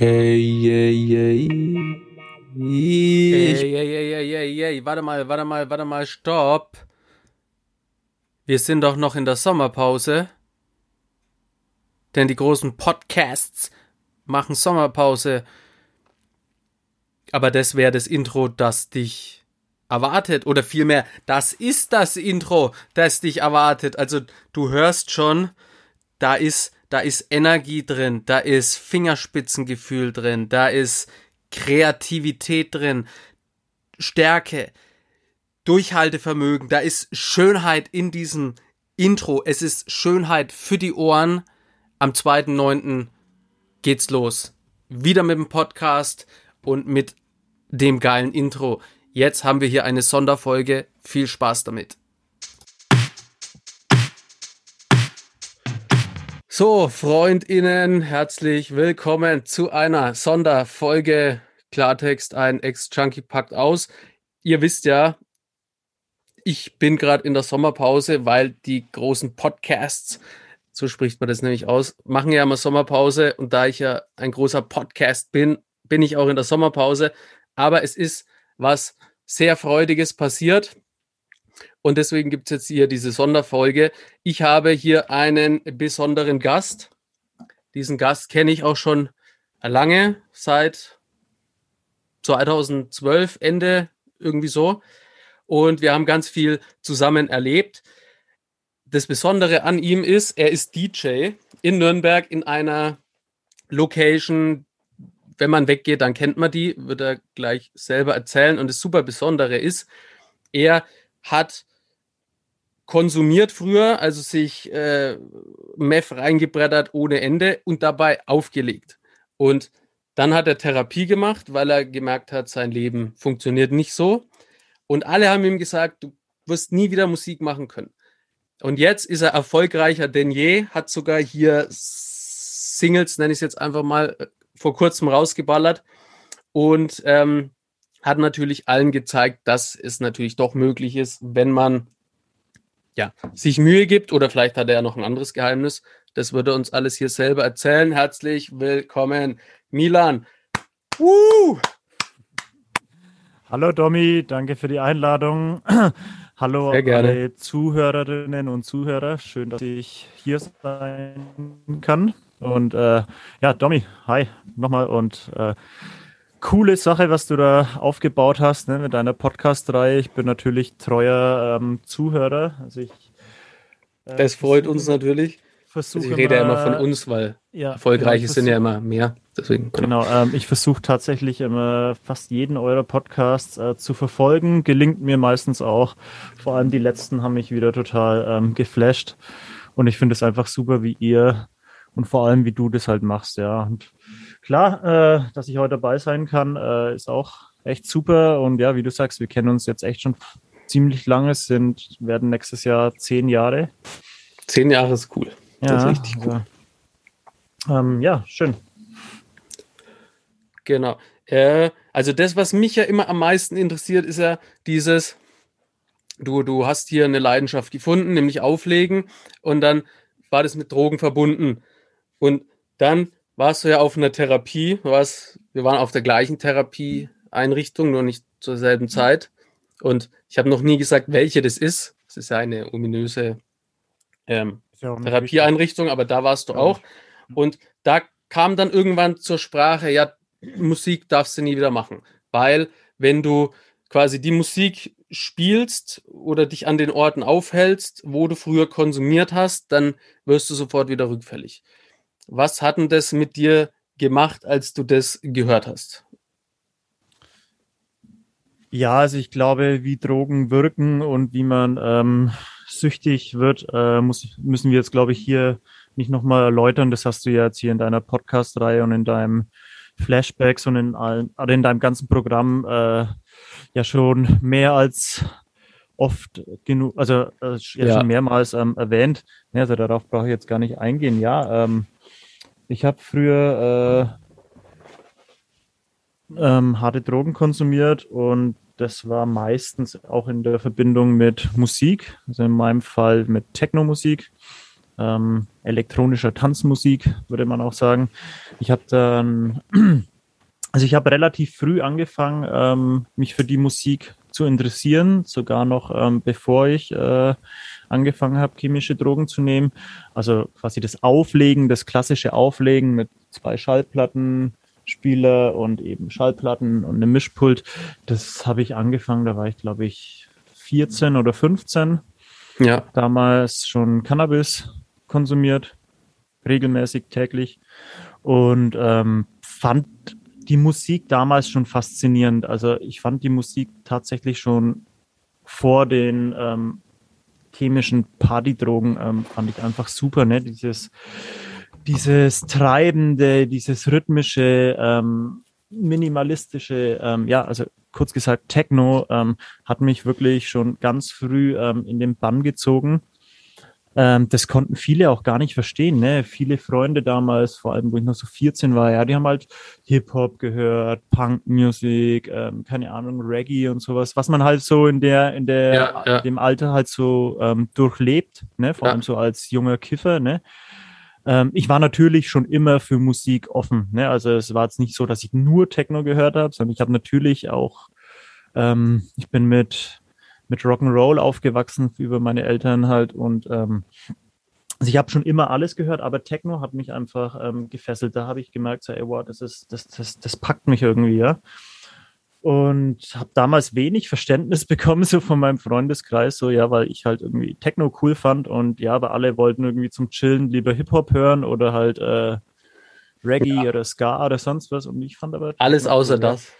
Hey, yeah, yeah. Ey, ey, ey, ey, ey, ey, warte mal, warte mal, warte mal, stopp. Wir sind doch noch in der Sommerpause. Denn die großen Podcasts machen Sommerpause. Aber das wäre das Intro, das dich erwartet. Oder vielmehr, das ist das Intro, das dich erwartet. Also du hörst schon, da ist, da ist Energie drin, da ist Fingerspitzengefühl drin, da ist Kreativität drin, Stärke, Durchhaltevermögen, da ist Schönheit in diesem Intro. Es ist Schönheit für die Ohren. Am 2.9. geht's los. Wieder mit dem Podcast und mit dem geilen Intro. Jetzt haben wir hier eine Sonderfolge. Viel Spaß damit. So, FreundInnen, herzlich willkommen zu einer Sonderfolge Klartext. Ein Ex-Junkie packt aus. Ihr wisst ja, ich bin gerade in der Sommerpause, weil die großen Podcasts, so spricht man das nämlich aus, machen ja immer Sommerpause. Und da ich ja ein großer Podcast bin, bin ich auch in der Sommerpause. Aber es ist was sehr Freudiges passiert. Und deswegen gibt es jetzt hier diese Sonderfolge. Ich habe hier einen besonderen Gast. Diesen Gast kenne ich auch schon lange, seit 2012, Ende irgendwie so. Und wir haben ganz viel zusammen erlebt. Das Besondere an ihm ist, er ist DJ in Nürnberg in einer Location. Wenn man weggeht, dann kennt man die, wird er gleich selber erzählen. Und das super Besondere ist, er hat konsumiert früher, also sich äh, Meth reingebrettert ohne Ende und dabei aufgelegt. Und dann hat er Therapie gemacht, weil er gemerkt hat, sein Leben funktioniert nicht so. Und alle haben ihm gesagt, du wirst nie wieder Musik machen können. Und jetzt ist er erfolgreicher denn je, hat sogar hier Singles, nenne ich es jetzt einfach mal, vor kurzem rausgeballert und ähm, hat natürlich allen gezeigt, dass es natürlich doch möglich ist, wenn man ja, sich Mühe gibt oder vielleicht hat er ja noch ein anderes Geheimnis. Das würde uns alles hier selber erzählen. Herzlich willkommen, Milan. Uh! Hallo Domi, danke für die Einladung. Hallo alle Zuhörerinnen und Zuhörer. Schön, dass ich hier sein kann. Und äh, ja, Domi, hi nochmal und äh, coole Sache, was du da aufgebaut hast ne, mit deiner Podcast-Reihe. Ich bin natürlich treuer ähm, Zuhörer. Also ich, äh, das freut uns natürlich. Versuche also ich rede ja immer von uns, weil ja, erfolgreiche genau, sind ja immer mehr. Deswegen, genau, genau ähm, ich versuche tatsächlich immer fast jeden eurer Podcasts äh, zu verfolgen. Gelingt mir meistens auch. Vor allem die letzten haben mich wieder total ähm, geflasht. Und ich finde es einfach super, wie ihr und vor allem, wie du das halt machst, ja. Und klar, äh, dass ich heute dabei sein kann, äh, ist auch echt super. Und ja, wie du sagst, wir kennen uns jetzt echt schon ziemlich lange, sind, werden nächstes Jahr zehn Jahre. Zehn Jahre ist cool. Ja, das ist richtig cool. Also, ähm, ja, schön. Genau. Äh, also das, was mich ja immer am meisten interessiert, ist ja dieses, du, du hast hier eine Leidenschaft gefunden, nämlich Auflegen, und dann war das mit Drogen verbunden. Und dann warst du ja auf einer Therapie, warst, wir waren auf der gleichen Therapieeinrichtung, nur nicht zur selben Zeit. Und ich habe noch nie gesagt, welche das ist. Es ist ja eine ominöse ähm, ja Therapieeinrichtung, aber da warst du auch. Und da kam dann irgendwann zur Sprache, ja, Musik darfst du nie wieder machen. Weil wenn du quasi die Musik spielst oder dich an den Orten aufhältst, wo du früher konsumiert hast, dann wirst du sofort wieder rückfällig. Was hat denn das mit dir gemacht, als du das gehört hast? Ja, also ich glaube, wie Drogen wirken und wie man ähm, süchtig wird, äh, muss, müssen wir jetzt, glaube ich, hier nicht nochmal erläutern. Das hast du ja jetzt hier in deiner Podcast-Reihe und in deinem Flashbacks und in, allen, also in deinem ganzen Programm äh, ja schon mehr als oft genug, also äh, ja, ja. schon mehrmals ähm, erwähnt. Ja, also darauf brauche ich jetzt gar nicht eingehen. Ja, ähm, ich habe früher äh, ähm, harte Drogen konsumiert und das war meistens auch in der Verbindung mit Musik, also in meinem Fall mit Techno-Musik. ähm, elektronischer Tanzmusik, würde man auch sagen. Ich habe dann, also ich habe relativ früh angefangen, ähm, mich für die Musik zu interessieren, sogar noch ähm, bevor ich äh, angefangen habe, chemische Drogen zu nehmen. Also quasi das Auflegen, das klassische Auflegen mit zwei Schallplatten, Spieler und eben Schallplatten und einem Mischpult. Das habe ich angefangen, da war ich glaube ich 14 oder 15. Ja. Damals schon Cannabis konsumiert, regelmäßig täglich und ähm, fand die Musik damals schon faszinierend. Also ich fand die Musik tatsächlich schon vor den ähm, chemischen Partydrogen ähm, fand ich einfach super, ne? Dieses, dieses treibende, dieses rhythmische, ähm, minimalistische, ähm, ja, also kurz gesagt Techno ähm, hat mich wirklich schon ganz früh ähm, in den Bann gezogen. Ähm, das konnten viele auch gar nicht verstehen. Ne? Viele Freunde damals, vor allem wo ich noch so 14 war, ja, die haben halt Hip-Hop gehört, Punk-Musik, ähm, keine Ahnung, Reggae und sowas, was man halt so in der, in der, Ja, ja. dem Alter halt so ähm, durchlebt, ne? vor Ja. allem so als junger Kiffer, ne? Ähm, ich war natürlich schon immer für Musik offen. Ne? Also es war jetzt nicht so, dass ich nur Techno gehört habe, sondern ich habe natürlich auch, ähm, ich bin mit mit Rock'n'Roll aufgewachsen über meine Eltern halt und ähm, also ich habe schon immer alles gehört, aber Techno hat mich einfach ähm, gefesselt. Da habe ich gemerkt, so, ey, wow, das ist, das, das, das packt mich irgendwie, ja. Und habe damals wenig Verständnis bekommen, so von meinem Freundeskreis, so ja, weil ich halt irgendwie Techno cool fand und ja, aber alle wollten irgendwie zum Chillen lieber Hip-Hop hören oder halt äh, Reggae oder Ska oder sonst was. Und ich fand aber Alles außer ja. das.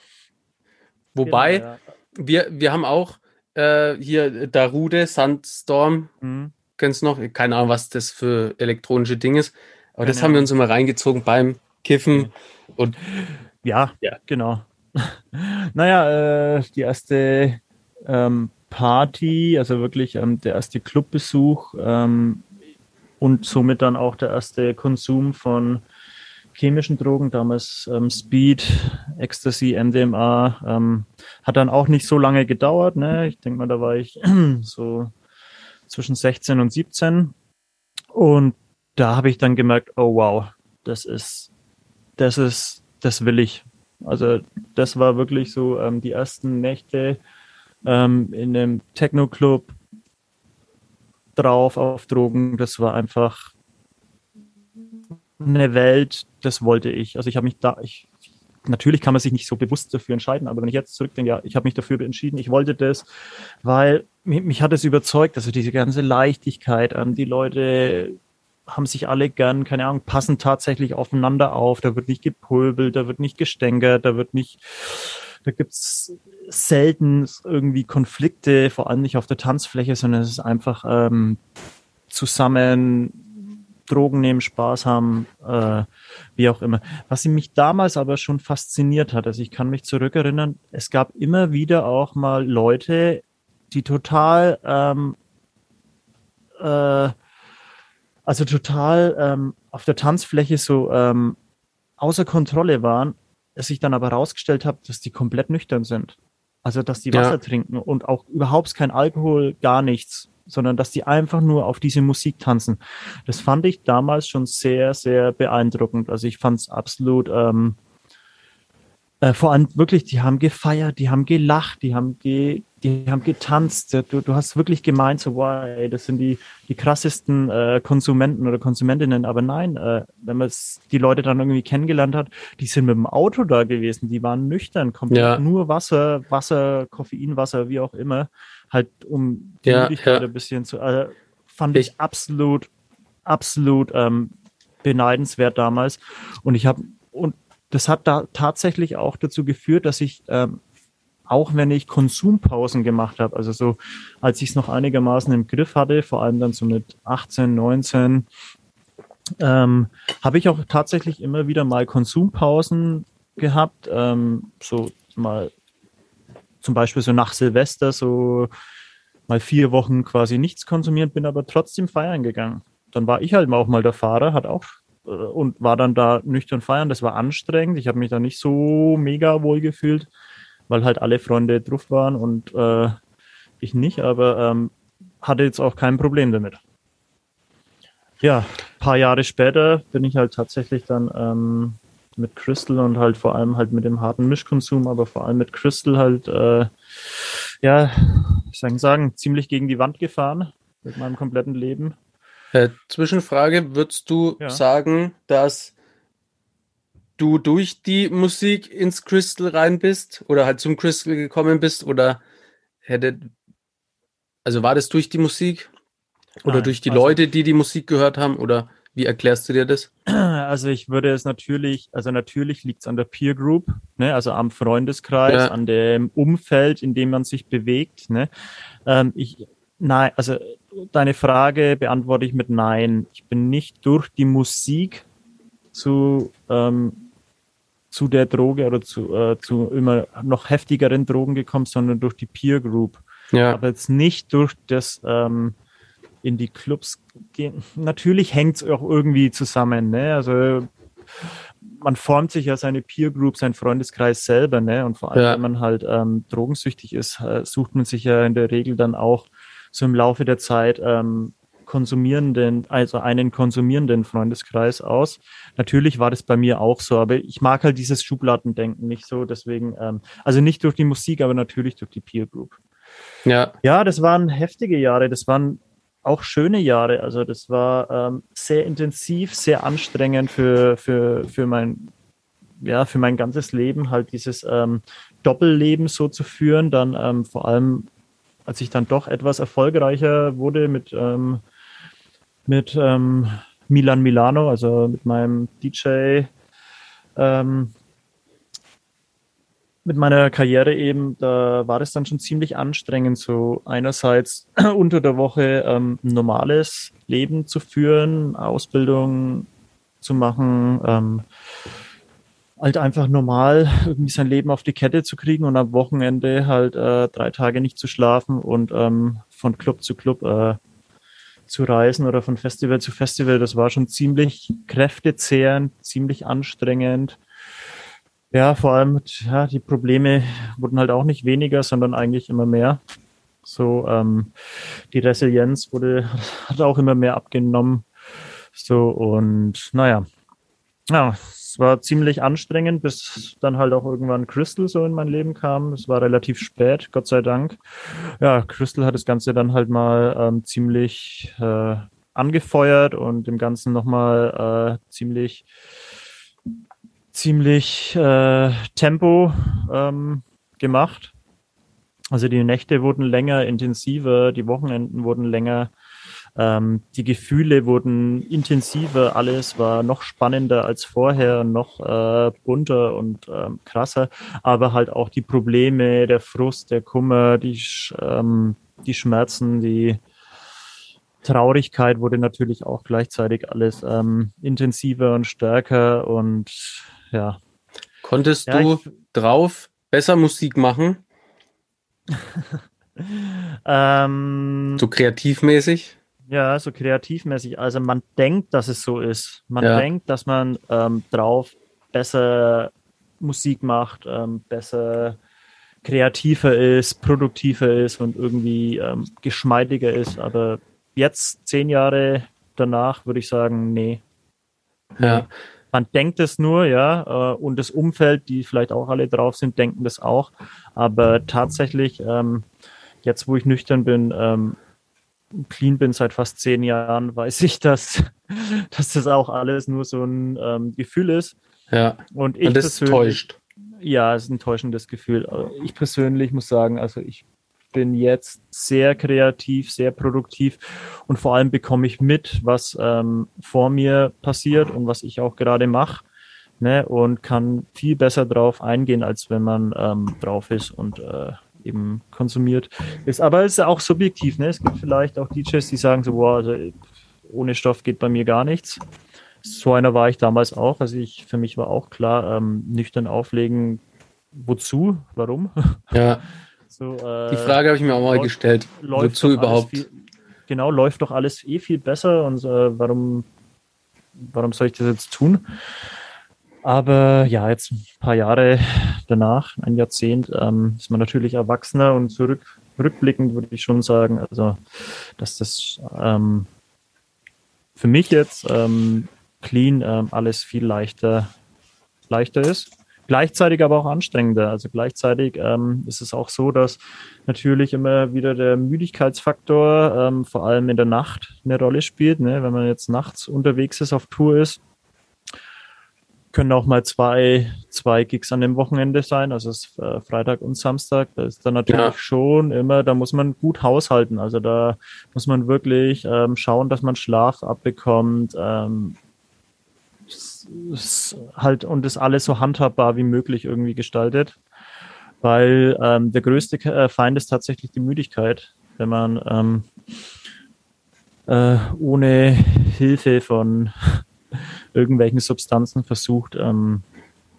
Wobei, Genau, ja. wir, wir haben auch äh, hier Darude, Sandstorm, Mhm. kennst noch? Keine Ahnung, was das für elektronische Ding ist. Aber das Keine haben wir uns immer reingezogen beim Kiffen. Und Ja, Ja. genau. naja, äh, die erste ähm, Party, also wirklich ähm, der erste Clubbesuch ähm, und somit dann auch der erste Konsum von chemischen Drogen, damals ähm, Speed, Ecstasy, MDMA, ähm, hat dann auch nicht so lange gedauert. Ne? Ich denke mal, da war ich so zwischen 16 und 17 und da habe ich dann gemerkt, oh wow, das ist, das ist, das will ich. Also das war wirklich so ähm, die ersten Nächte ähm, in einem Techno-Club drauf auf Drogen. Das war einfach eine Welt, das wollte ich. Also ich habe mich da, ich, natürlich kann man sich nicht so bewusst dafür entscheiden, aber wenn ich jetzt zurückdenke, ja, ich habe mich dafür entschieden, ich wollte das, weil mich, mich hat es überzeugt, also diese ganze Leichtigkeit, ähm, die Leute haben sich alle gern, keine Ahnung, passen tatsächlich aufeinander auf, da wird nicht gepulbelt, da wird nicht gestänkert, da wird nicht, da gibt's selten irgendwie Konflikte, vor allem nicht auf der Tanzfläche, sondern es ist einfach ähm, zusammen Drogen nehmen, Spaß haben, äh, wie auch immer. Was mich damals aber schon fasziniert hat, also ich kann mich zurückerinnern, es gab immer wieder auch mal Leute, die total, ähm, äh, also total ähm, auf der Tanzfläche so ähm, außer Kontrolle waren, es sich dann aber herausgestellt hat, dass die komplett nüchtern sind. Also dass die Ja. Wasser trinken und auch überhaupt kein Alkohol, gar nichts, sondern dass die einfach nur auf diese Musik tanzen. Das fand ich damals schon sehr, sehr beeindruckend. Also ich fand es absolut, ähm, äh, vor allem wirklich, die haben gefeiert, die haben gelacht, die haben, ge, die haben getanzt. Du, du hast wirklich gemeint, so, wow, ey, das sind die, die krassesten äh, Konsumenten oder Konsumentinnen. Aber nein, äh, wenn man die Leute dann irgendwie kennengelernt hat, die sind mit dem Auto da gewesen, die waren nüchtern, komplett Ja. nur Wasser, Wasser, Koffeinwasser, wie auch immer, halt um die Ja, Müdigkeit ja. ein bisschen zu, äh, fand ich absolut, absolut ähm, beneidenswert damals. Und ich habe, und das hat da tatsächlich auch dazu geführt, dass ich, ähm, auch wenn ich Konsumpausen gemacht habe, also so, als ich es noch einigermaßen im Griff hatte, vor allem dann so mit 18, 19, ähm, habe ich auch tatsächlich immer wieder mal Konsumpausen gehabt, ähm, so mal zum Beispiel so nach Silvester so mal vier Wochen quasi nichts konsumiert, bin aber trotzdem feiern gegangen. Dann war ich halt auch mal der Fahrer, hat auch äh, und war dann da nüchtern feiern. Das war anstrengend. Ich habe mich da nicht so mega wohl gefühlt, weil halt alle Freunde drauf waren und äh, ich nicht, aber ähm, hatte jetzt auch kein Problem damit. Ja, paar Jahre später bin ich halt tatsächlich dann ähm, mit Crystal und halt vor allem halt mit dem harten Mischkonsum, aber vor allem mit Crystal halt, äh, ja, ich soll sagen, ziemlich gegen die Wand gefahren mit meinem kompletten Leben. Äh, Zwischenfrage, würdest du Ja. sagen, dass du durch die Musik ins Crystal rein bist oder halt zum Crystal gekommen bist oder hätte, also war das durch die Musik oder Nein, durch die also- Leute, die die Musik gehört haben oder wie erklärst du dir das? Also ich würde es natürlich, also natürlich liegt es an der Peer Group, ne, also am Freundeskreis, Ja. an dem Umfeld, in dem man sich bewegt. Ne. Ähm, ich, nein, also deine Frage beantworte ich mit Nein. Ich bin nicht durch die Musik zu ähm, zu der Droge oder zu, äh, zu immer noch heftigeren Drogen gekommen, sondern durch die Peer Group. Ja, aber jetzt nicht durch das ähm, in die Clubs gehen. Natürlich hängt es auch irgendwie zusammen, ne? Also man formt sich ja seine Peer Group, sein Freundeskreis selber, ne? Und vor allem, Ja. wenn man halt ähm, drogensüchtig ist, äh, sucht man sich ja in der Regel dann auch so im Laufe der Zeit ähm, konsumierenden, also einen konsumierenden Freundeskreis aus. Natürlich war das bei mir auch so, aber ich mag halt dieses Schubladendenken nicht so, deswegen, ähm, also nicht durch die Musik, aber natürlich durch die Peer Group. ja, Ja, das waren heftige Jahre, das waren auch schöne Jahre. Also das war ähm, sehr intensiv, sehr anstrengend für, für, für mein ja, für mein ganzes Leben halt dieses ähm, Doppelleben so zu führen, dann ähm, vor allem, als ich dann doch etwas erfolgreicher wurde mit, ähm, mit ähm, Milan Milano, also mit meinem DJ, ähm, mit meiner Karriere eben, da war das dann schon ziemlich anstrengend, so einerseits unter der Woche ähm, ein normales Leben zu führen, Ausbildung zu machen, ähm, halt einfach normal irgendwie sein Leben auf die Kette zu kriegen und am Wochenende halt äh, drei Tage nicht zu schlafen und ähm, von Club zu Club äh, zu reisen oder von Festival zu Festival. Das war schon ziemlich kräftezehrend, ziemlich anstrengend. Ja, vor allem, ja, die Probleme wurden halt auch nicht weniger, sondern eigentlich immer mehr. So, ähm, die Resilienz wurde, hat auch immer mehr abgenommen. So, und naja, ja, es war ziemlich anstrengend, bis dann halt auch irgendwann Crystal so in mein Leben kam. Es war relativ spät, Gott sei Dank. Ja, Crystal hat das Ganze dann halt mal ähm, ziemlich äh, angefeuert und dem Ganzen nochmal äh, ziemlich ziemlich äh, Tempo ähm, gemacht. Also die Nächte wurden länger, intensiver, die Wochenenden wurden länger, ähm, die Gefühle wurden intensiver, alles war noch spannender als vorher, noch äh, bunter und ähm, krasser, aber halt auch die Probleme, der Frust, der Kummer, die, ähm, die Schmerzen, die Traurigkeit wurde natürlich auch gleichzeitig alles ähm, intensiver und stärker und ja. konntest Ja, du ich- drauf besser Musik machen, Ähm, so kreativmäßig? Ja, so kreativmäßig. Also man denkt, dass es so ist. Man Ja. denkt, dass man ähm, drauf besser Musik macht, ähm, besser kreativer ist, produktiver ist und irgendwie ähm, geschmeidiger ist. Aber jetzt, zehn Jahre danach, würde ich sagen, nee. Ja, Man denkt es nur, ja, äh, und das Umfeld, die vielleicht auch alle drauf sind, denken das auch. Aber tatsächlich, ähm, jetzt wo ich nüchtern bin, ähm, clean bin seit fast zehn Jahren, weiß ich, dass, dass das auch alles nur so ein ähm, Gefühl ist. ja. Und ich Und das persönlich, täuscht. ja, es ist ein täuschendes Gefühl. Ich persönlich muss sagen, also ich bin jetzt sehr kreativ, sehr produktiv und vor allem bekomme ich mit, was ähm, vor mir passiert und was ich auch gerade mache. Ne, und kann viel besser drauf eingehen, als wenn man ähm, drauf ist und äh, eben konsumiert ist. Aber es ist auch subjektiv. Ne? Es gibt vielleicht auch DJs, die sagen so, boah, also ohne Stoff geht bei mir gar nichts. So einer war ich damals auch. Also ich, für mich war auch klar, ähm, nüchtern auflegen, wozu, warum? Ja, So, äh, die Frage habe ich mir auch mal läuft- gestellt. läuft Wozu überhaupt? Viel, genau, läuft doch alles eh viel besser und äh, warum, warum soll ich das jetzt tun? Aber ja, jetzt ein paar Jahre danach, ein Jahrzehnt, ähm, ist man natürlich erwachsener und zurück, rückblickend würde ich schon sagen, also, dass das ähm, für mich jetzt ähm, clean ähm, alles viel leichter, leichter ist. Gleichzeitig aber auch anstrengender. Also gleichzeitig ähm, ist es auch so, dass natürlich immer wieder der Müdigkeitsfaktor ähm, vor allem in der Nacht eine Rolle spielt. Ne? Wenn man jetzt nachts unterwegs ist, auf Tour ist, können auch mal zwei, zwei Gigs an dem Wochenende sein, also es äh, Freitag und Samstag. Da ist dann natürlich ja. schon immer, da muss man gut haushalten. Also da muss man wirklich ähm, schauen, dass man Schlaf abbekommt. Ähm, halt und das alles so handhabbar wie möglich irgendwie gestaltet. Weil ähm, der größte äh, Feind ist tatsächlich die Müdigkeit, wenn man ähm, äh, ohne Hilfe von irgendwelchen Substanzen versucht, ähm,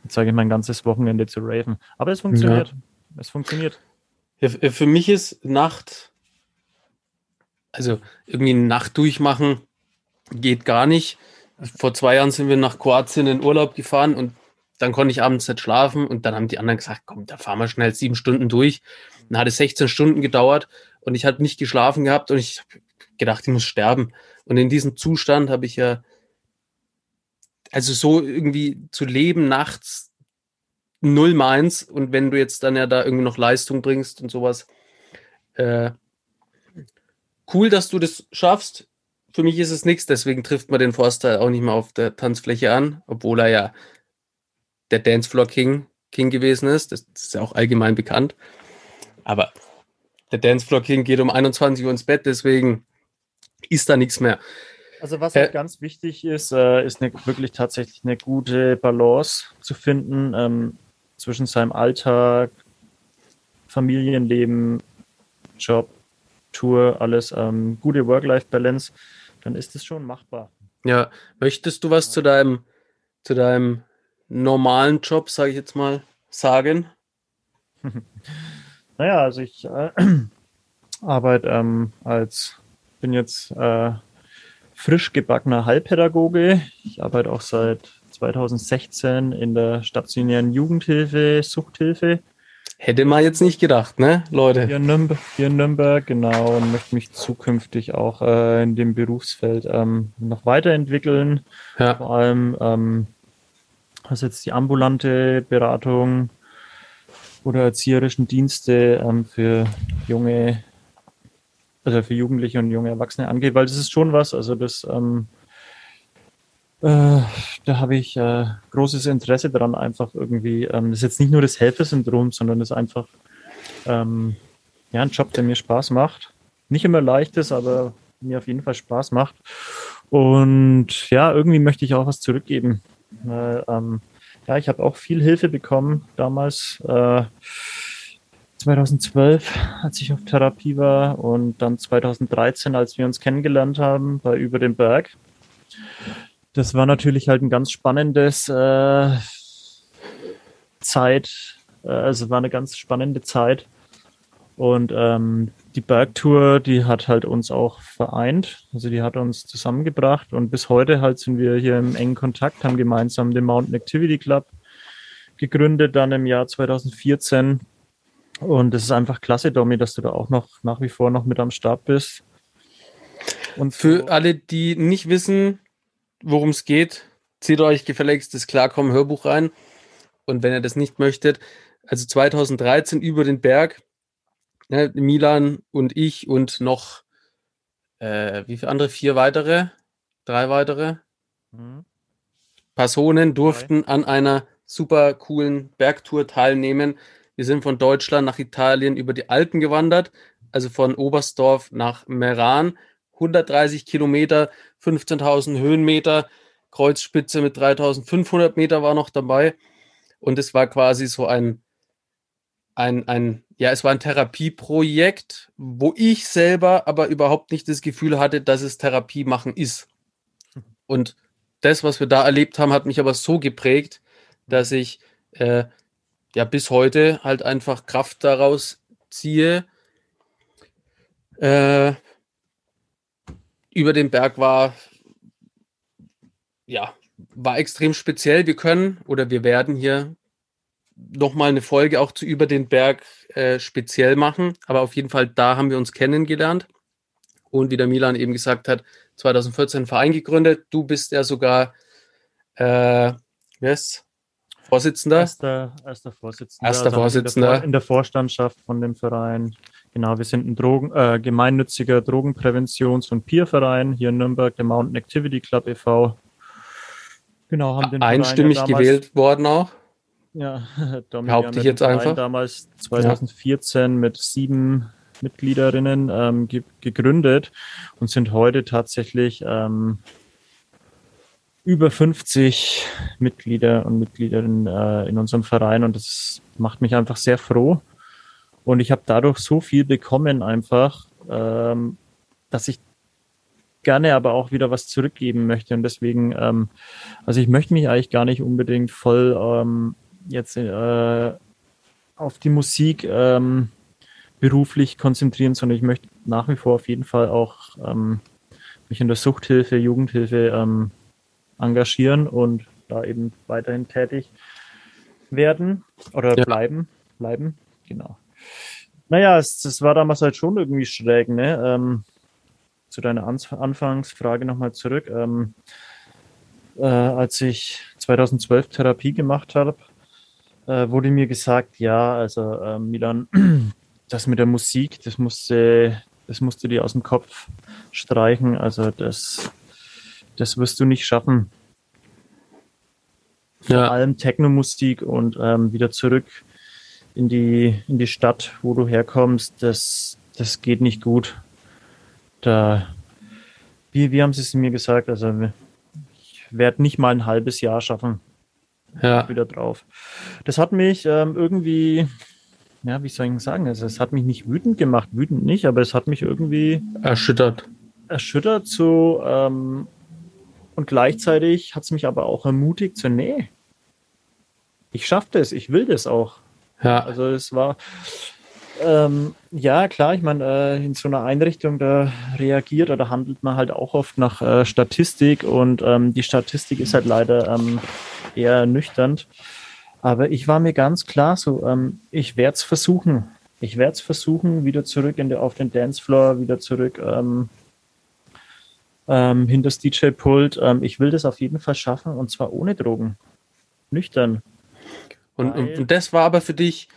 sage ich mein ganzes Wochenende zu raven. Aber es funktioniert. Ja. Es funktioniert. Ja, für mich ist Nacht, also irgendwie eine Nacht durchmachen, geht gar nicht. Vor zwei Jahren sind wir nach Kroatien in Urlaub gefahren und dann konnte ich abends nicht schlafen und dann haben die anderen gesagt, komm, da fahren wir schnell sieben Stunden durch. Dann hat es 16 Stunden gedauert und ich hatte nicht geschlafen gehabt und ich habe gedacht, ich muss sterben. Und in diesem Zustand habe ich ja also so irgendwie zu leben nachts null meins und wenn du jetzt dann ja da irgendwie noch Leistung bringst und sowas, äh, cool, dass du das schaffst. Für mich ist es nichts, deswegen trifft man den Forster auch nicht mehr auf der Tanzfläche an, obwohl er ja der Dancefloor King, King gewesen ist. Das, ist ja auch allgemein bekannt. Aber der Dancefloor King geht um 21 Uhr ins Bett, deswegen ist da nichts mehr. Also was halt ganz wichtig ist, äh, ist eine, wirklich tatsächlich eine gute Balance zu finden ähm, zwischen seinem Alltag, Familienleben, Job, Tour, alles, ähm, gute Work-Life-Balance, dann ist es schon machbar. Ja, möchtest du was ja. zu deinem, zu deinem normalen Job, sage ich jetzt mal, sagen? naja, also ich äh, arbeite ähm, als, bin jetzt äh, frisch gebackener Heilpädagoge. Ich arbeite auch seit 2016 in der stationären Jugendhilfe, Suchthilfe. Hätte man jetzt nicht gedacht, ne, Leute? Hier in Nürnberg, hier in Nürnberg genau, und möchte mich zukünftig auch äh, in dem Berufsfeld ähm, noch weiterentwickeln. Ja. Vor allem, ähm, was jetzt die ambulante Beratung oder erzieherischen Dienste ähm, für junge also für Jugendliche und junge Erwachsene angeht, weil das ist schon was, also das, ähm, äh, da habe ich äh, großes Interesse daran, einfach irgendwie, ähm, das ist jetzt nicht nur das Helfersyndrom, sondern das ist einfach ähm, ja, ein Job, der mir Spaß macht. Nicht immer leicht ist, aber mir auf jeden Fall Spaß macht. Und ja, irgendwie möchte ich auch was zurückgeben. Weil, ähm, ja, ich habe auch viel Hilfe bekommen damals. Äh, 2012, als ich auf Therapie war und dann 2013, als wir uns kennengelernt haben bei Über den Berg. Das war natürlich halt ein ganz spannendes äh, Zeit, äh, also war eine ganz spannende Zeit. Und ähm, die Bergtour, die hat halt uns auch vereint, also die hat uns zusammengebracht und bis heute halt sind wir hier im engen Kontakt, haben gemeinsam den Mountain Activity Club gegründet, dann im Jahr 2014 und es ist einfach klasse, Domi, dass du da auch noch nach wie vor noch mit am Start bist. Und für alle, die nicht wissen, worum es geht, zieht euch gefälligst das Klarkommen Hörbuch rein. Und wenn ihr das nicht möchtet, also 2013 über den Berg, ne, Milan und ich und noch, äh, wie viele andere? Vier weitere? Drei weitere? Mhm. Personen durften an einer super coolen Bergtour teilnehmen wir sind von Deutschland nach Italien über die Alpen gewandert, also von Oberstdorf nach Meran. 130 Kilometer, 15.000 Höhenmeter, Kreuzspitze mit 3.500 Meter war noch dabei. Und es war quasi so ein, ein, ein, ja, es war ein Therapieprojekt, wo ich selber aber überhaupt nicht das Gefühl hatte, dass es Therapie machen ist. Und das, was wir da erlebt haben, hat mich aber so geprägt, dass ich äh, ja bis heute halt einfach Kraft daraus ziehe. Äh, über den Berg war ja war extrem speziell. Wir können oder wir werden hier nochmal eine Folge auch zu über den Berg äh, speziell machen. Aber auf jeden Fall, da haben wir uns kennengelernt. Und wie der Milan eben gesagt hat, 2014 einen Verein gegründet. Du bist ja sogar, äh, heißt's? Vorsitzender? Erster, erster Vorsitzender. Erster Also Vorsitzender. In der, Vor- in der Vorstandschaft von dem Verein. Genau, wir sind ein Drogen, äh, gemeinnütziger Drogenpräventions- und Peerverein hier in Nürnberg, der Mountain Activity Club e.V. Genau, haben den Einstimmig ja damals, gewählt worden auch. Ja, Domi, Behaupte wir haben ich ja jetzt einfach. damals 2014 mit sieben Mitgliederinnen ähm, ge gegründet und sind heute tatsächlich ähm, über 50 Mitglieder und Mitgliederinnen äh, in unserem Verein und das macht mich einfach sehr froh. Und ich habe dadurch so viel bekommen einfach, ähm, dass ich gerne aber auch wieder was zurückgeben möchte. Und deswegen, ähm, also ich möchte mich eigentlich gar nicht unbedingt voll ähm, jetzt äh, auf die Musik ähm, beruflich konzentrieren, sondern ich möchte nach wie vor auf jeden Fall auch ähm, mich in der Suchthilfe, Jugendhilfe ähm, engagieren und da eben weiterhin tätig werden oder Ja. bleiben, bleiben, genau. Naja, es, es war damals halt schon irgendwie schräg, ne? Ähm, zu deiner Ans Anfangsfrage nochmal zurück. Ähm, äh, als ich 2012 Therapie gemacht habe, äh, wurde mir gesagt, ja, also äh, Milan, das mit der Musik, das musste, das musst du dir aus dem Kopf streichen. Also das, das wirst du nicht schaffen. Vor Ja, allem Techno-Musik und ähm, wieder zurück in die, in die Stadt, wo du herkommst, das, das geht nicht gut. Da, wie, wie haben sie es mir gesagt? Also ich werde nicht mal ein halbes Jahr schaffen ja, wieder drauf. Das hat mich ähm, irgendwie, ja, wie soll ich sagen, also es hat mich nicht wütend gemacht, wütend nicht, aber es hat mich irgendwie erschüttert. erschüttert so ähm, und gleichzeitig hat es mich aber auch ermutigt so, nee, ich schaff das, ich will das auch. Ja, Also es war ähm, ja klar, ich meine, äh, in so einer Einrichtung, da reagiert oder handelt man halt auch oft nach äh, Statistik und ähm, die Statistik ist halt leider ähm, eher ernüchternd. Aber ich war mir ganz klar so, ähm, ich werde es versuchen. Ich werde es versuchen, wieder zurück in der, auf den Dancefloor, wieder zurück ähm, ähm, hinter das DJ-Pult. Ähm, ich will das auf jeden Fall schaffen und zwar ohne Drogen. Nüchtern. Und, und, und das war aber für dich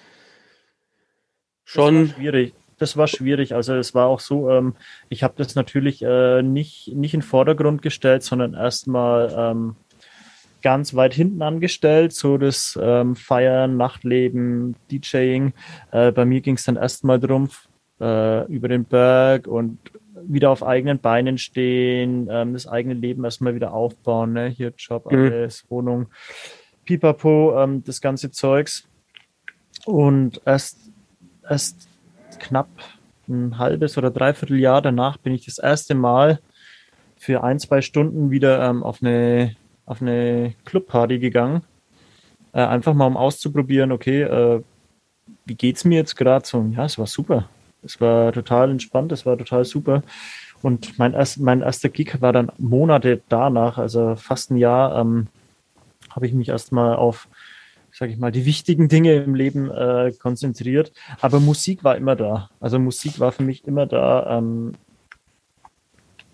Das schon, war schwierig. Das war schwierig. Also es war auch so, ähm, ich habe das natürlich äh, nicht, nicht in den Vordergrund gestellt, sondern erstmal ähm, ganz weit hinten angestellt, so das ähm, Feiern, Nachtleben, DJing. Äh, bei mir ging es dann erstmal drum, äh, über den Berg und wieder auf eigenen Beinen stehen, ähm, das eigene Leben erstmal wieder aufbauen, ne? hier Job, Mhm. alles, Wohnung, Pipapo, ähm, das ganze Zeugs. Und erst, erst knapp ein halbes oder dreiviertel Jahr danach bin ich das erste Mal für ein, zwei Stunden wieder ähm, auf eine, auf eine Clubparty gegangen. Äh, einfach mal um auszuprobieren, okay, äh, wie geht's mir jetzt gerade so? Ja, es war super. Es war total entspannt, es war total super. Und mein, erst, mein erster Gig war dann Monate danach, also fast ein Jahr, ähm, habe ich mich erstmal auf, sage ich mal, die wichtigen Dinge im Leben äh, konzentriert. Aber Musik war immer da. Also Musik war für mich immer da. Ähm,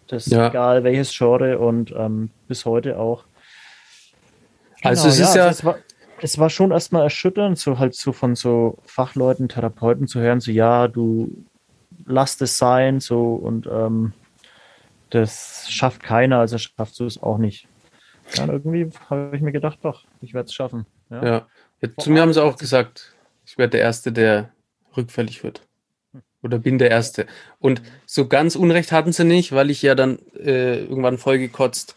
das Ja. egal welches Genre und ähm, bis heute auch. Also es ist ja- es war, es war schon erstmal erschütternd, so halt so von so Fachleuten, Therapeuten zu hören, so ja, du lass es sein, so und ähm, das schafft keiner, also schaffst du es auch nicht. Ja, irgendwie habe ich mir gedacht, doch, ich werde es schaffen. Ja. ja. Vor zu mir haben sie auch gesagt, ich werde der Erste, der rückfällig wird. Oder bin der Erste. Und so ganz Unrecht hatten sie nicht, weil ich ja dann äh, irgendwann vollgekotzt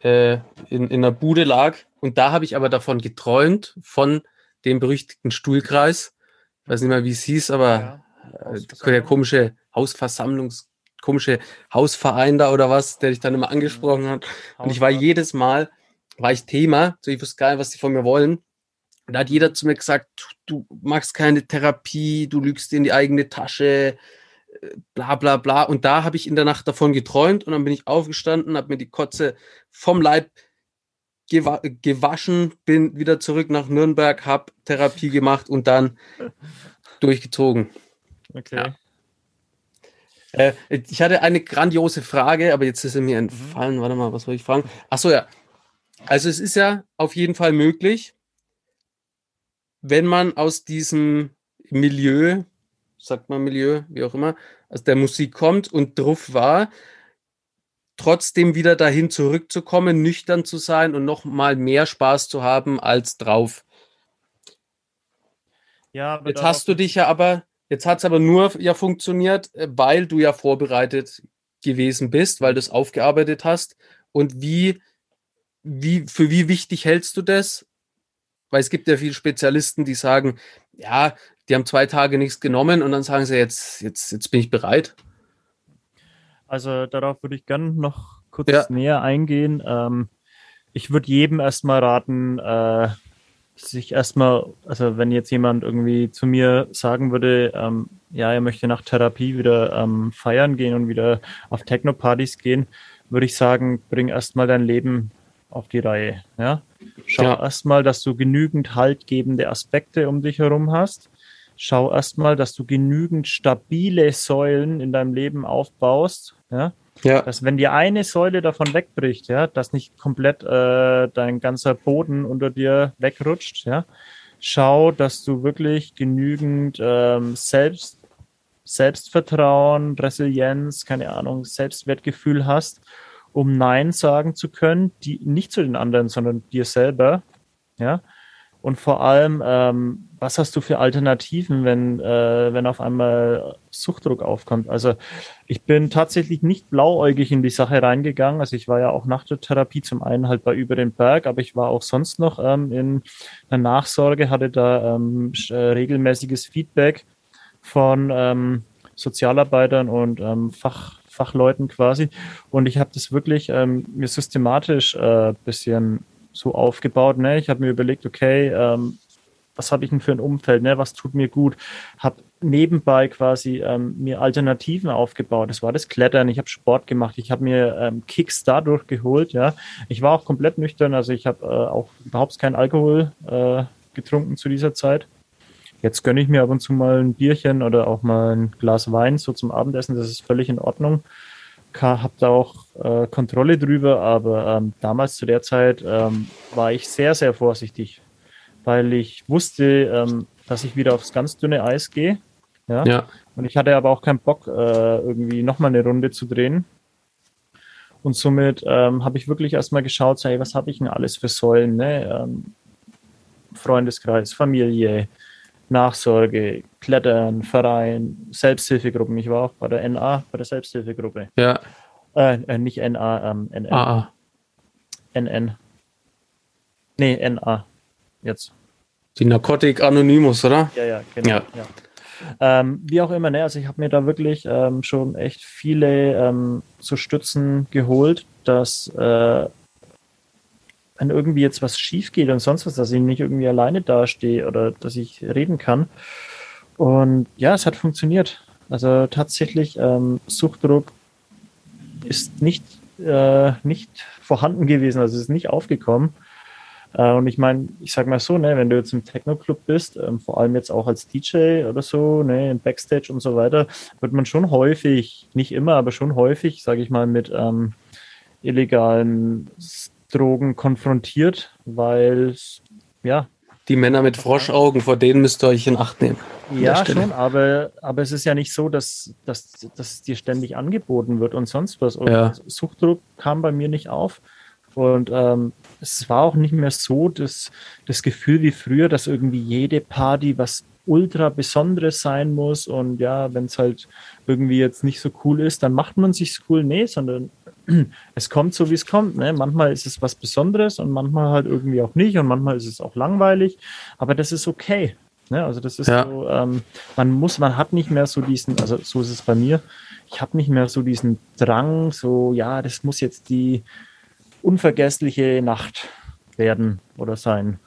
äh, in, in einer Bude lag. Und da habe ich aber davon geträumt, von dem berüchtigten Stuhlkreis. Ich weiß nicht mehr, wie es hieß, aber Ja, äh, der komische Hausversammlungs, komische Hausverein da oder was, der dich dann immer angesprochen hat. Und ich war jedes Mal, war ich Thema, so ich wusste gar nicht, was die von mir wollen. Und da hat jeder zu mir gesagt, du, machst keine Therapie, du lügst dir in die eigene Tasche, äh, bla bla bla. Und da habe ich in der Nacht davon geträumt und dann bin ich aufgestanden, habe mir die Kotze vom Leib gewa gewaschen, bin wieder zurück nach Nürnberg, habe Therapie gemacht und dann durchgezogen. Okay. Ja. Äh, ich hatte eine grandiose Frage, aber jetzt ist sie mir entfallen. Warte mal, was wollte ich fragen? Ach so, ja. Also es ist ja auf jeden Fall möglich, wenn man aus diesem Milieu, sagt man Milieu, wie auch immer, aus der Musik kommt und drauf war, trotzdem wieder dahin zurückzukommen, nüchtern zu sein und noch mal mehr Spaß zu haben als drauf. Ja, jetzt hast du dich ja aber, jetzt hat es aber nur ja funktioniert, äh, weil du ja vorbereitet gewesen bist, weil du es aufgearbeitet hast. Und wie, wie, für wie wichtig hältst du das? Weil es gibt ja viele Spezialisten, die sagen, ja, die haben zwei Tage nichts genommen und dann sagen sie, jetzt, jetzt, jetzt bin ich bereit. Also darauf würde ich gerne noch kurz ja. näher eingehen. Ähm, ich würde jedem erstmal raten, äh, sich erstmal, also wenn jetzt jemand irgendwie zu mir sagen würde, ähm, ja, er möchte nach Therapie wieder ähm, feiern gehen und wieder auf Techno-Partys gehen, würde ich sagen, bring erstmal dein Leben auf die Reihe. Ja? Schau ja. erstmal, dass du genügend haltgebende Aspekte um dich herum hast. Schau erstmal, dass du genügend stabile Säulen in deinem Leben aufbaust. Ja? Ja. Dass wenn dir eine Säule davon wegbricht, ja, dass nicht komplett äh, dein ganzer Boden unter dir wegrutscht, ja. Schau, dass du wirklich genügend ähm, Selbst, Selbstvertrauen, Resilienz, keine Ahnung, Selbstwertgefühl hast, um Nein sagen zu können, die nicht zu den anderen, sondern dir selber, ja. Und vor allem, ähm, was hast du für Alternativen, wenn, äh, wenn auf einmal Suchtdruck aufkommt? Also ich bin tatsächlich nicht blauäugig in die Sache reingegangen. Also ich war ja auch nach der Therapie zum einen halt bei Über den Berg, aber ich war auch sonst noch ähm, in der Nachsorge, hatte da ähm, äh, regelmäßiges Feedback von ähm, Sozialarbeitern und ähm, Fach, Fachleuten quasi. Und ich habe das wirklich ähm, mir systematisch äh, bisschen so aufgebaut. Ne? Ich habe mir überlegt, okay, ähm, was habe ich denn für ein Umfeld, ne? was tut mir gut, habe nebenbei quasi ähm, mir Alternativen aufgebaut. Das war das Klettern, ich habe Sport gemacht, ich habe mir ähm, Kicks dadurch geholt. Ja, ich war auch komplett nüchtern, also ich habe äh, auch überhaupt keinen Alkohol äh, getrunken zu dieser Zeit. Jetzt gönne ich mir ab und zu mal ein Bierchen oder auch mal ein Glas Wein so zum Abendessen. Das ist völlig in Ordnung habe da auch äh, Kontrolle drüber, aber ähm, damals zu der Zeit ähm, war ich sehr, sehr vorsichtig, weil ich wusste, ähm, dass ich wieder aufs ganz dünne Eis gehe. Ja? ja. Und ich hatte aber auch keinen Bock, äh, irgendwie nochmal eine Runde zu drehen. Und somit ähm, habe ich wirklich erstmal geschaut, hey, was habe ich denn alles für Säulen? Ne? Ähm, Freundeskreis, Familie, Nachsorge, Klettern, Verein, Selbsthilfegruppen. Ich war auch bei der NA, bei der Selbsthilfegruppe. Ja. Äh, äh nicht NA, ähm, NN. AA. NN. Nee, NA. Jetzt. Die Narcotic Anonymous, oder? Ja, ja, genau. Ja. ja. Ähm, wie auch immer, ne, also ich habe mir da wirklich ähm, schon echt viele ähm, so Stützen geholt, dass äh, wenn irgendwie jetzt was schief geht und sonst was, dass ich nicht irgendwie alleine dastehe oder dass ich reden kann. Und ja, es hat funktioniert. Also tatsächlich, ähm, Suchtdruck ist nicht, äh, nicht vorhanden gewesen, also ist nicht aufgekommen. Äh, und ich meine, ich sag mal so, ne, wenn du jetzt im Techno-Club bist, ähm, vor allem jetzt auch als DJ oder so, ne, im Backstage und so weiter, wird man schon häufig, nicht immer, aber schon häufig, sage ich mal, mit ähm, illegalen Drogen konfrontiert, weil ja. Die Männer mit Froschaugen, vor denen müsst ihr euch in Acht nehmen. Ja, schon, aber, aber es ist ja nicht so, dass, dass, dass es dir ständig angeboten wird und sonst was. Und ja. Suchtdruck kam bei mir nicht auf. Und ähm, es war auch nicht mehr so das, das Gefühl wie früher, dass irgendwie jede Party was ultra Besonderes sein muss. Und ja, wenn es halt irgendwie jetzt nicht so cool ist, dann macht man sich cool. Nee, sondern es kommt so, wie es kommt. Ne? Manchmal ist es was Besonderes und manchmal halt irgendwie auch nicht und manchmal ist es auch langweilig, aber das ist okay. Ne? Also das ist ja. so, ähm, man muss, man hat nicht mehr so diesen, also so ist es bei mir, ich habe nicht mehr so diesen Drang, so, ja, das muss jetzt die unvergessliche Nacht werden oder sein.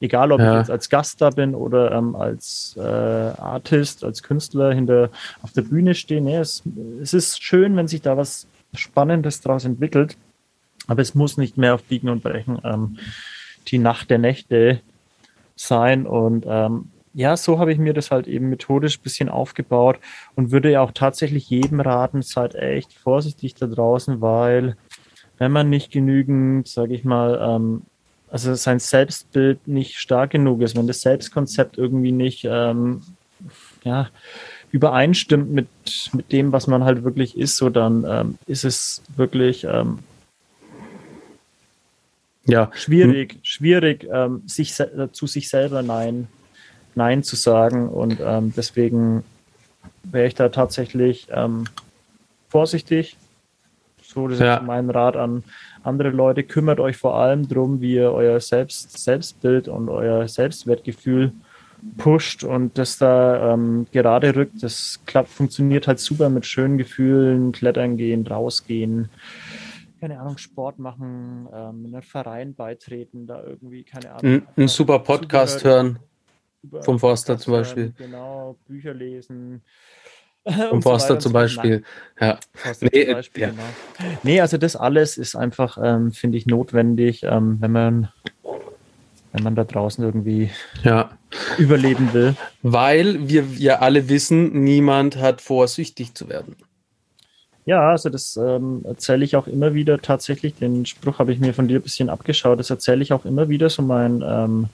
Egal, ob ja. ich jetzt als Gast da bin oder ähm, als äh, Artist, als Künstler hinter auf der Bühne stehe. Nee, es, es ist schön, wenn sich da was Spannendes daraus entwickelt. Aber es muss nicht mehr auf Biegen und Brechen ähm, die Nacht der Nächte sein. Und ähm, ja, so habe ich mir das halt eben methodisch ein bisschen aufgebaut und würde ja auch tatsächlich jedem raten, seid echt vorsichtig da draußen, weil wenn man nicht genügend, sage ich mal, ähm, also sein Selbstbild nicht stark genug ist, wenn das Selbstkonzept irgendwie nicht ähm, ja, übereinstimmt mit, mit dem, was man halt wirklich ist, so dann ähm, ist es wirklich ähm, ja. schwierig, hm. schwierig, ähm, sich zu sich selber Nein, Nein zu sagen. Und ähm, deswegen wäre ich da tatsächlich ähm, vorsichtig. So, das ja. ist mein Rat an andere Leute. Kümmert euch vor allem darum, wie ihr euer Selbst, Selbstbild und euer Selbstwertgefühl pusht und das da ähm, gerade rückt. Das klappt, funktioniert halt super mit schönen Gefühlen, klettern gehen, rausgehen, keine Ahnung, Sport machen, ähm, in einen Verein beitreten, da irgendwie, keine Ahnung. Ein, ein super Podcast super, hören. Vom Forster Podcast zum Beispiel. Hören, genau, Bücher lesen. Vom Forster so zum Beispiel. Ja. Forster nee, zum Beispiel, ja. Genau. nee, also das alles ist einfach, ähm, finde ich, notwendig, ähm, wenn man wenn man da draußen irgendwie ja. Überleben will. Weil wir ja alle wissen, niemand hat vor, süchtig zu werden. Ja, also das ähm, erzähle ich auch immer wieder tatsächlich. Den Spruch habe ich mir von dir ein bisschen abgeschaut. Das erzähle ich auch immer wieder so meinen, ähm,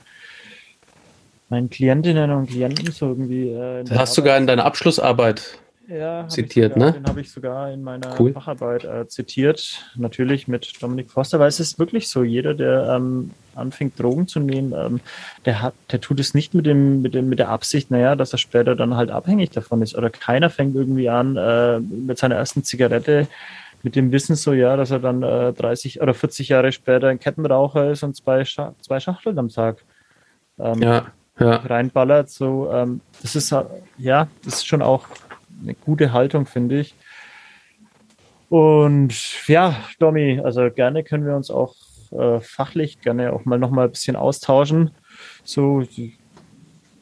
meinen Klientinnen und Klienten so irgendwie. Äh, das hast du sogar in deiner Abschlussarbeit ja, zitiert, sogar, ne? Den habe ich sogar in meiner cool. Facharbeit äh, zitiert, natürlich mit Dominik Foster, weil es ist wirklich so, jeder, der ähm, anfängt, Drogen zu nehmen, ähm, der hat, der tut es nicht mit dem, mit dem, mit der Absicht, naja, dass er später dann halt abhängig davon ist. Oder keiner fängt irgendwie an, äh, mit seiner ersten Zigarette mit dem Wissen so, ja, dass er dann äh, 30 oder 40 Jahre später ein Kettenraucher ist und zwei, Scha zwei Schachteln am Tag ähm, ja, ja. reinballert. So, ähm, das ist ja, das ist schon auch eine gute Haltung, finde ich. Und ja, Domi, also gerne können wir uns auch äh, fachlich gerne auch mal noch mal ein bisschen austauschen. So,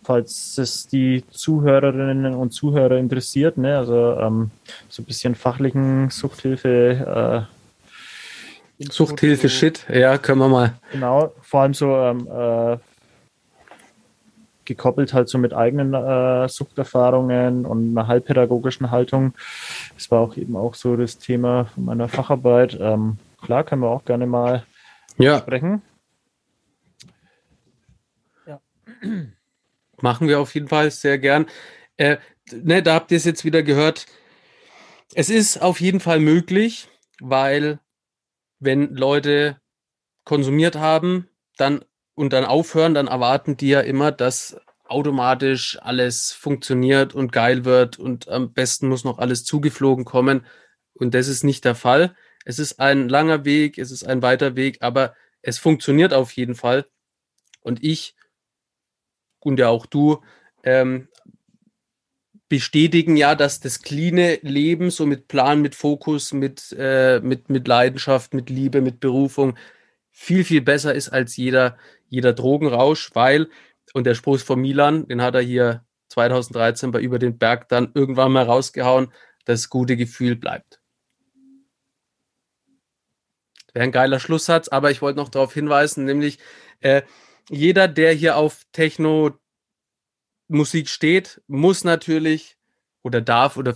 falls es die Zuhörerinnen und Zuhörer interessiert, ne? also ähm, so ein bisschen fachlichen Suchthilfe. Äh, Suchthilfe-Shit, ja, können wir mal. Genau, vor allem so ähm, äh, gekoppelt halt so mit eigenen äh, Suchterfahrungen und einer halbpädagogischen Haltung. Das war auch eben auch so das Thema meiner Facharbeit. Ähm, klar, können wir auch gerne mal ja. sprechen. Ja. Machen wir auf jeden Fall sehr gern. Äh, ne, da habt ihr es jetzt wieder gehört. Es ist auf jeden Fall möglich, weil wenn Leute konsumiert haben, dann und dann aufhören, dann erwarten die ja immer, dass automatisch alles funktioniert und geil wird und am besten muss noch alles zugeflogen kommen. Und das ist nicht der Fall. Es ist ein langer Weg, es ist ein weiter Weg, aber es funktioniert auf jeden Fall. Und ich und ja auch du ähm, bestätigen ja, dass das cleane Leben so mit Plan, mit Fokus, mit, äh, mit, mit Leidenschaft, mit Liebe, mit Berufung viel, viel besser ist als jeder, jeder Drogenrausch, weil, und der Spruch von Milan, den hat er hier 2013 bei Über den Berg dann irgendwann mal rausgehauen, das gute Gefühl bleibt. Wäre ein geiler Schlusssatz, aber ich wollte noch darauf hinweisen, nämlich äh, jeder, der hier auf Techno-Musik steht, muss natürlich oder darf oder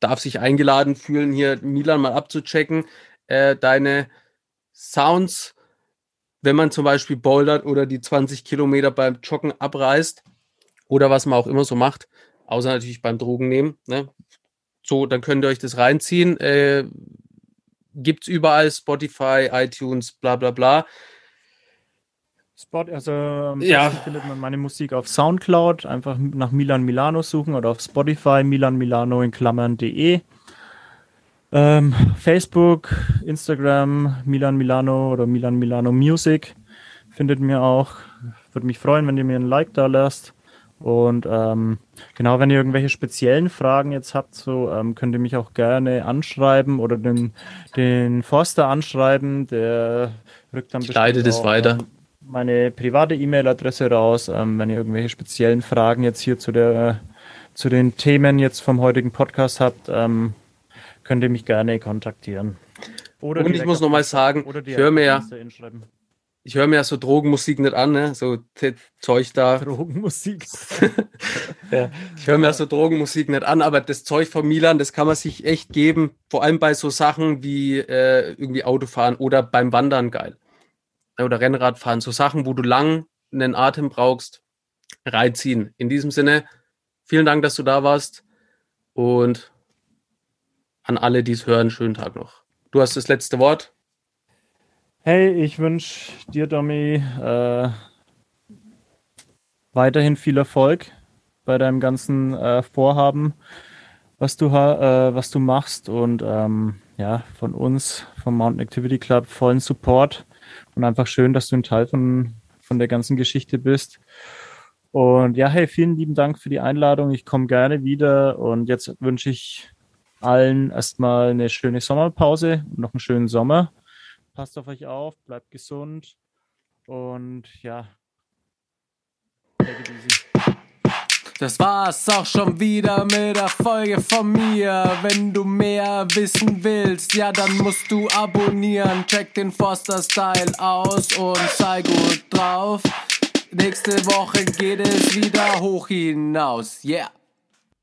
darf sich eingeladen fühlen, hier Milan mal abzuchecken, äh, deine Sounds wenn man zum Beispiel bouldert oder die 20 Kilometer beim Joggen abreißt oder was man auch immer so macht, außer natürlich beim Drogen nehmen. Ne? So, dann könnt ihr euch das reinziehen. Äh, Gibt es überall Spotify, iTunes, bla bla bla. Spot, also ja. findet man meine Musik auf Soundcloud, einfach nach Milan Milano suchen oder auf Spotify Milan Milano in Klammern.de. Ähm, Facebook, Instagram, Milan Milano oder Milan Milano Music findet mir auch. Würde mich freuen, wenn ihr mir ein Like da lasst. Und ähm, genau, wenn ihr irgendwelche speziellen Fragen jetzt habt, so ähm, könnt ihr mich auch gerne anschreiben oder den, den Forster anschreiben. Der rückt dann ich leite das auch, weiter. Ähm, meine private E-Mail-Adresse raus, ähm, wenn ihr irgendwelche speziellen Fragen jetzt hier zu der zu den Themen jetzt vom heutigen Podcast habt. Ähm, könnt ihr mich gerne kontaktieren. Oder und ich muss nochmal sagen, ich höre mir ja. Ich höre mir ja so Drogenmusik nicht an, ne? So Zeug da. Drogenmusik. Ja, ich höre mir so Drogenmusik nicht an, aber das Zeug von Milan, das kann man sich echt geben. Vor allem bei so Sachen wie äh, irgendwie Autofahren oder beim Wandern geil. Oder Rennradfahren. So Sachen, wo du lang einen Atem brauchst, reinziehen. In diesem Sinne, vielen Dank, dass du da warst. Und an alle, die es hören, schönen Tag noch. Du hast das letzte Wort. Hey, ich wünsche dir, Domi, äh, weiterhin viel Erfolg bei deinem ganzen äh, Vorhaben, was du, äh, was du machst. Und ähm, ja, von uns, vom Mountain Activity Club, vollen Support. Und einfach schön, dass du ein Teil von, von der ganzen Geschichte bist. Und ja, hey, vielen lieben Dank für die Einladung. Ich komme gerne wieder. Und jetzt wünsche ich allen erstmal eine schöne Sommerpause und noch einen schönen Sommer. Passt auf euch auf, bleibt gesund und ja. Das war's auch schon wieder mit der Folge von mir. Wenn du mehr wissen willst, ja, dann musst du abonnieren. Check den Forster Style aus und sei gut drauf. Nächste Woche geht es wieder hoch hinaus. Yeah.